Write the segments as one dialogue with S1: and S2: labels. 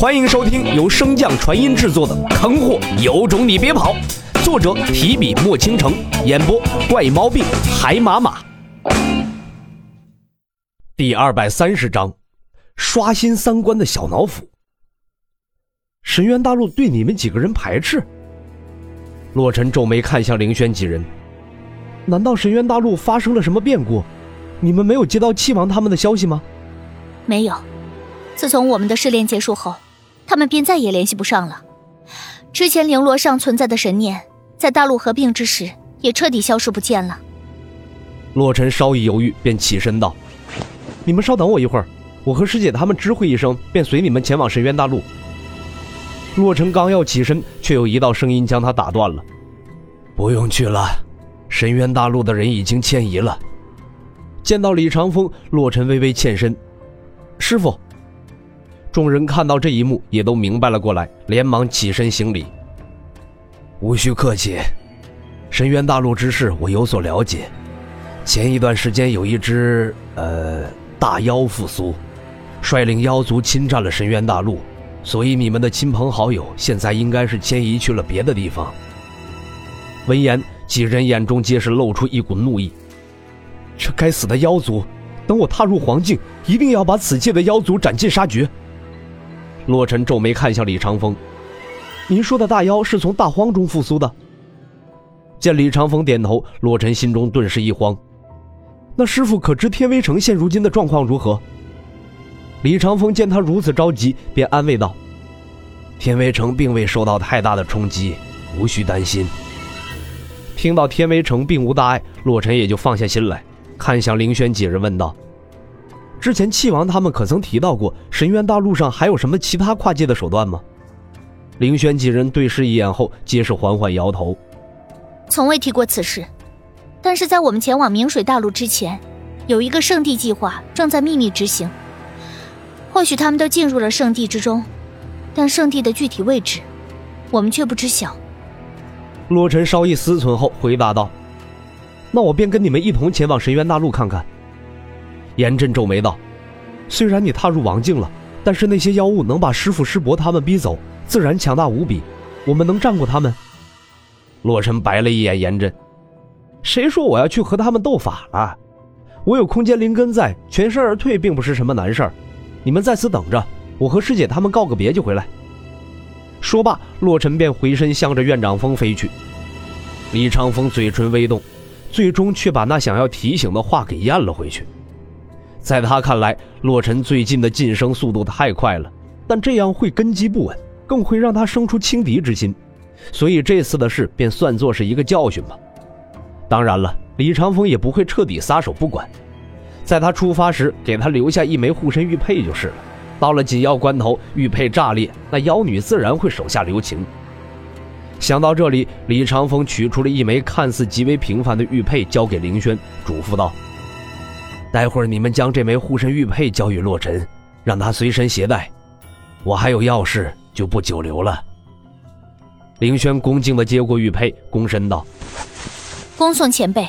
S1: 欢迎收听由升降传音制作的《坑货有种你别跑》，作者提笔墨倾城，演播怪毛病海马马。第二百三十章，刷新三观的小脑斧。神渊大陆对你们几个人排斥？洛尘皱眉看向凌轩几人，难道神渊大陆发生了什么变故？你们没有接到气王他们的消息吗？
S2: 没有。自从我们的试炼结束后。他们便再也联系不上了。之前绫罗上存在的神念，在大陆合并之时也彻底消失不见了。
S1: 洛尘稍一犹豫，便起身道：“你们稍等我一会儿，我和师姐他们知会一声，便随你们前往神渊大陆。”洛尘刚要起身，却有一道声音将他打断了：“不用去了，神渊大陆的人已经迁移了。”见到李长风，洛尘微微欠身：“师傅。”众人看到这一幕，也都明白了过来，连忙起身行礼。无需客气，深渊大陆之事我有所了解。前一段时间有一只呃大妖复苏，率领妖族侵占了深渊大陆，所以你们的亲朋好友现在应该是迁移去了别的地方。闻言，几人眼中皆是露出一股怒意。这该死的妖族！等我踏入黄境，一定要把此界的妖族斩尽杀绝。洛尘皱眉看向李长风：“您说的大妖是从大荒中复苏的？”见李长风点头，洛尘心中顿时一慌。那师傅可知天威城现如今的状况如何？李长风见他如此着急，便安慰道：“天威城并未受到太大的冲击，无需担心。”听到天威城并无大碍，洛尘也就放下心来，看向凌轩几人问道。之前气王他们可曾提到过神渊大陆上还有什么其他跨界的手段吗？凌轩几人对视一眼后，皆是缓缓摇头，
S2: 从未提过此事。但是在我们前往明水大陆之前，有一个圣地计划正在秘密执行。或许他们都进入了圣地之中，但圣地的具体位置，我们却不知晓。
S1: 洛尘稍一思忖后回答道：“那我便跟你们一同前往神渊大陆看看。”严震皱眉道：“虽然你踏入王境了，但是那些妖物能把师傅师伯他们逼走，自然强大无比。我们能战过他们？”洛尘白了一眼严震：“谁说我要去和他们斗法了？我有空间灵根在，全身而退并不是什么难事儿。你们在此等着，我和师姐他们告个别就回来。”说罢，洛尘便回身向着院长峰飞去。李长风嘴唇微动，最终却把那想要提醒的话给咽了回去。在他看来，洛尘最近的晋升速度太快了，但这样会根基不稳，更会让他生出轻敌之心，所以这次的事便算作是一个教训吧。当然了，李长风也不会彻底撒手不管，在他出发时给他留下一枚护身玉佩就是了。到了紧要关头，玉佩炸裂，那妖女自然会手下留情。想到这里，李长风取出了一枚看似极为平凡的玉佩，交给凌轩，嘱咐道。待会儿你们将这枚护身玉佩交与洛尘，让他随身携带。我还有要事，就不久留了。凌轩恭敬地接过玉佩，躬身道：“
S2: 恭送前辈。”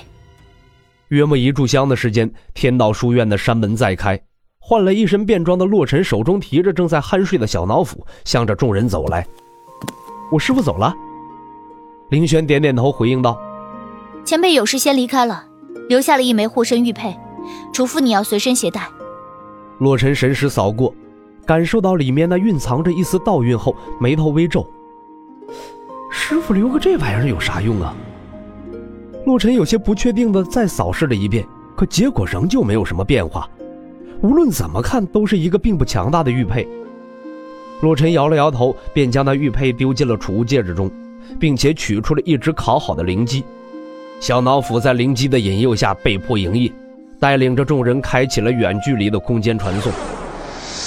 S1: 约莫一炷香的时间，天道书院的山门再开，换了一身便装的洛尘手中提着正在酣睡的小脑斧，向着众人走来。我师傅走了。凌轩点点头，回应道：“
S2: 前辈有事先离开了，留下了一枚护身玉佩。”嘱咐你要随身携带。
S1: 洛尘神识扫过，感受到里面那蕴藏着一丝道韵后，眉头微皱。师傅留个这玩意儿有啥用啊？洛尘有些不确定的再扫视了一遍，可结果仍旧没有什么变化。无论怎么看，都是一个并不强大的玉佩。洛尘摇了摇头，便将那玉佩丢进了储物戒指中，并且取出了一只烤好的灵鸡。小脑斧在灵鸡的引诱下被迫营业。带领着众人开启了远距离的空间传送。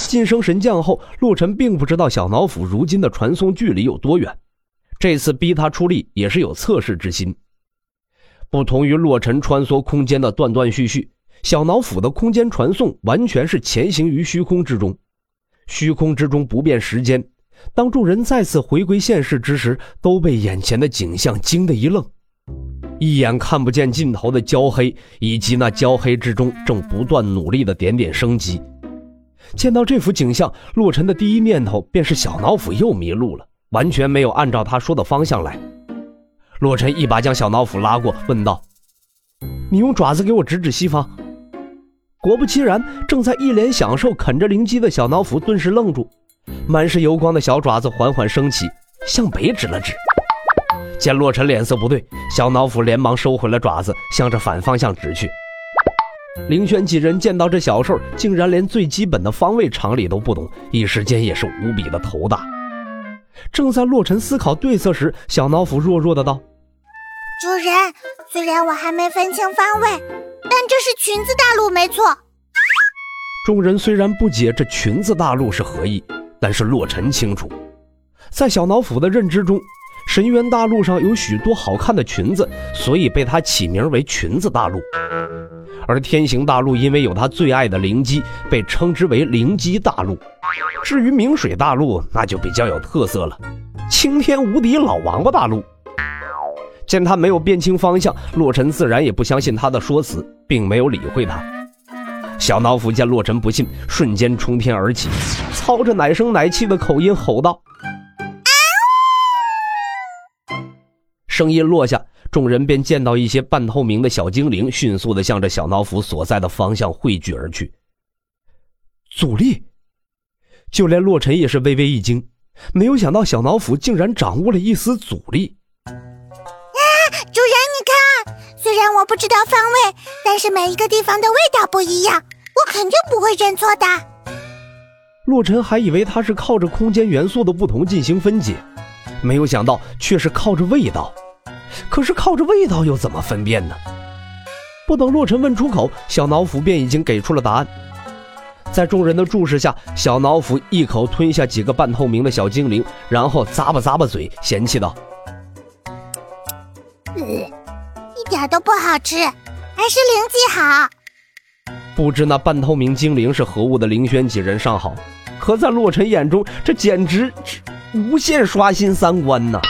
S1: 晋升神将后，洛尘并不知道小脑斧如今的传送距离有多远，这次逼他出力也是有测试之心。不同于洛尘穿梭空间的断断续续，小脑斧的空间传送完全是前行于虚空之中，虚空之中不变时间。当众人再次回归现实之时，都被眼前的景象惊得一愣。一眼看不见尽头的焦黑，以及那焦黑之中正不断努力的点点生机。见到这幅景象，洛尘的第一念头便是小脑斧又迷路了，完全没有按照他说的方向来。洛尘一把将小脑斧拉过，问道：“你用爪子给我指指西方。”果不其然，正在一脸享受啃着灵鸡的小脑斧顿时愣住，满是油光的小爪子缓缓升起，向北指了指。见洛尘脸色不对，小脑斧连忙收回了爪子，向着反方向指去。凌轩几人见到这小兽竟然连最基本的方位常理都不懂，一时间也是无比的头大。正在洛尘思考对策时，小脑斧弱弱的道：“
S3: 主人，虽然我还没分清方位。”但这是裙子大陆没错。
S1: 众人虽然不解这裙子大陆是何意，但是洛尘清楚，在小脑斧的认知中，神渊大陆上有许多好看的裙子，所以被他起名为裙子大陆。而天行大陆因为有他最爱的灵姬，被称之为灵姬大陆。至于明水大陆，那就比较有特色了，青天无敌老王八大陆。见他没有辨清方向，洛尘自然也不相信他的说辞，并没有理会他。小脑斧见洛尘不信，瞬间冲天而起，操着奶声奶气的口音吼道：“声音落下，众人便见到一些半透明的小精灵迅速的向着小脑斧所在的方向汇聚而去。阻力，就连洛尘也是微微一惊，没有想到小脑斧竟然掌握了一丝阻力。
S3: 啊主人，你看，虽然我不知道方位，但是每一个地方的味道不一样，我肯定不会认错的。
S1: 洛尘还以为他是靠着空间元素的不同进行分解，没有想到却是靠着味道。可是靠着味道又怎么分辨呢？不等洛尘问出口，小脑斧便已经给出了答案。在众人的注视下，小脑斧一口吞下几个半透明的小精灵，然后咂巴咂巴嘴，嫌弃道。
S3: 一点都不好吃，还是灵鸡好。
S1: 不知那半透明精灵是何物的凌轩几人尚好，可在洛尘眼中，这简直无限刷新三观呐！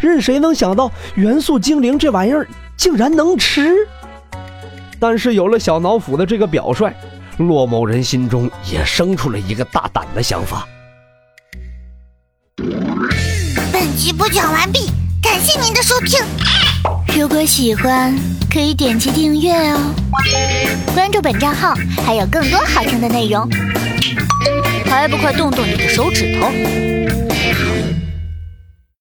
S1: 任谁能想到元素精灵这玩意儿竟然能吃？但是有了小脑斧的这个表率，骆某人心中也生出了一个大胆的想法。
S3: 本集播讲完毕。感谢您的收听，
S2: 如果喜欢可以点击订阅哦，关注本账号还有更多好听的内容，还不快动动你的手指头！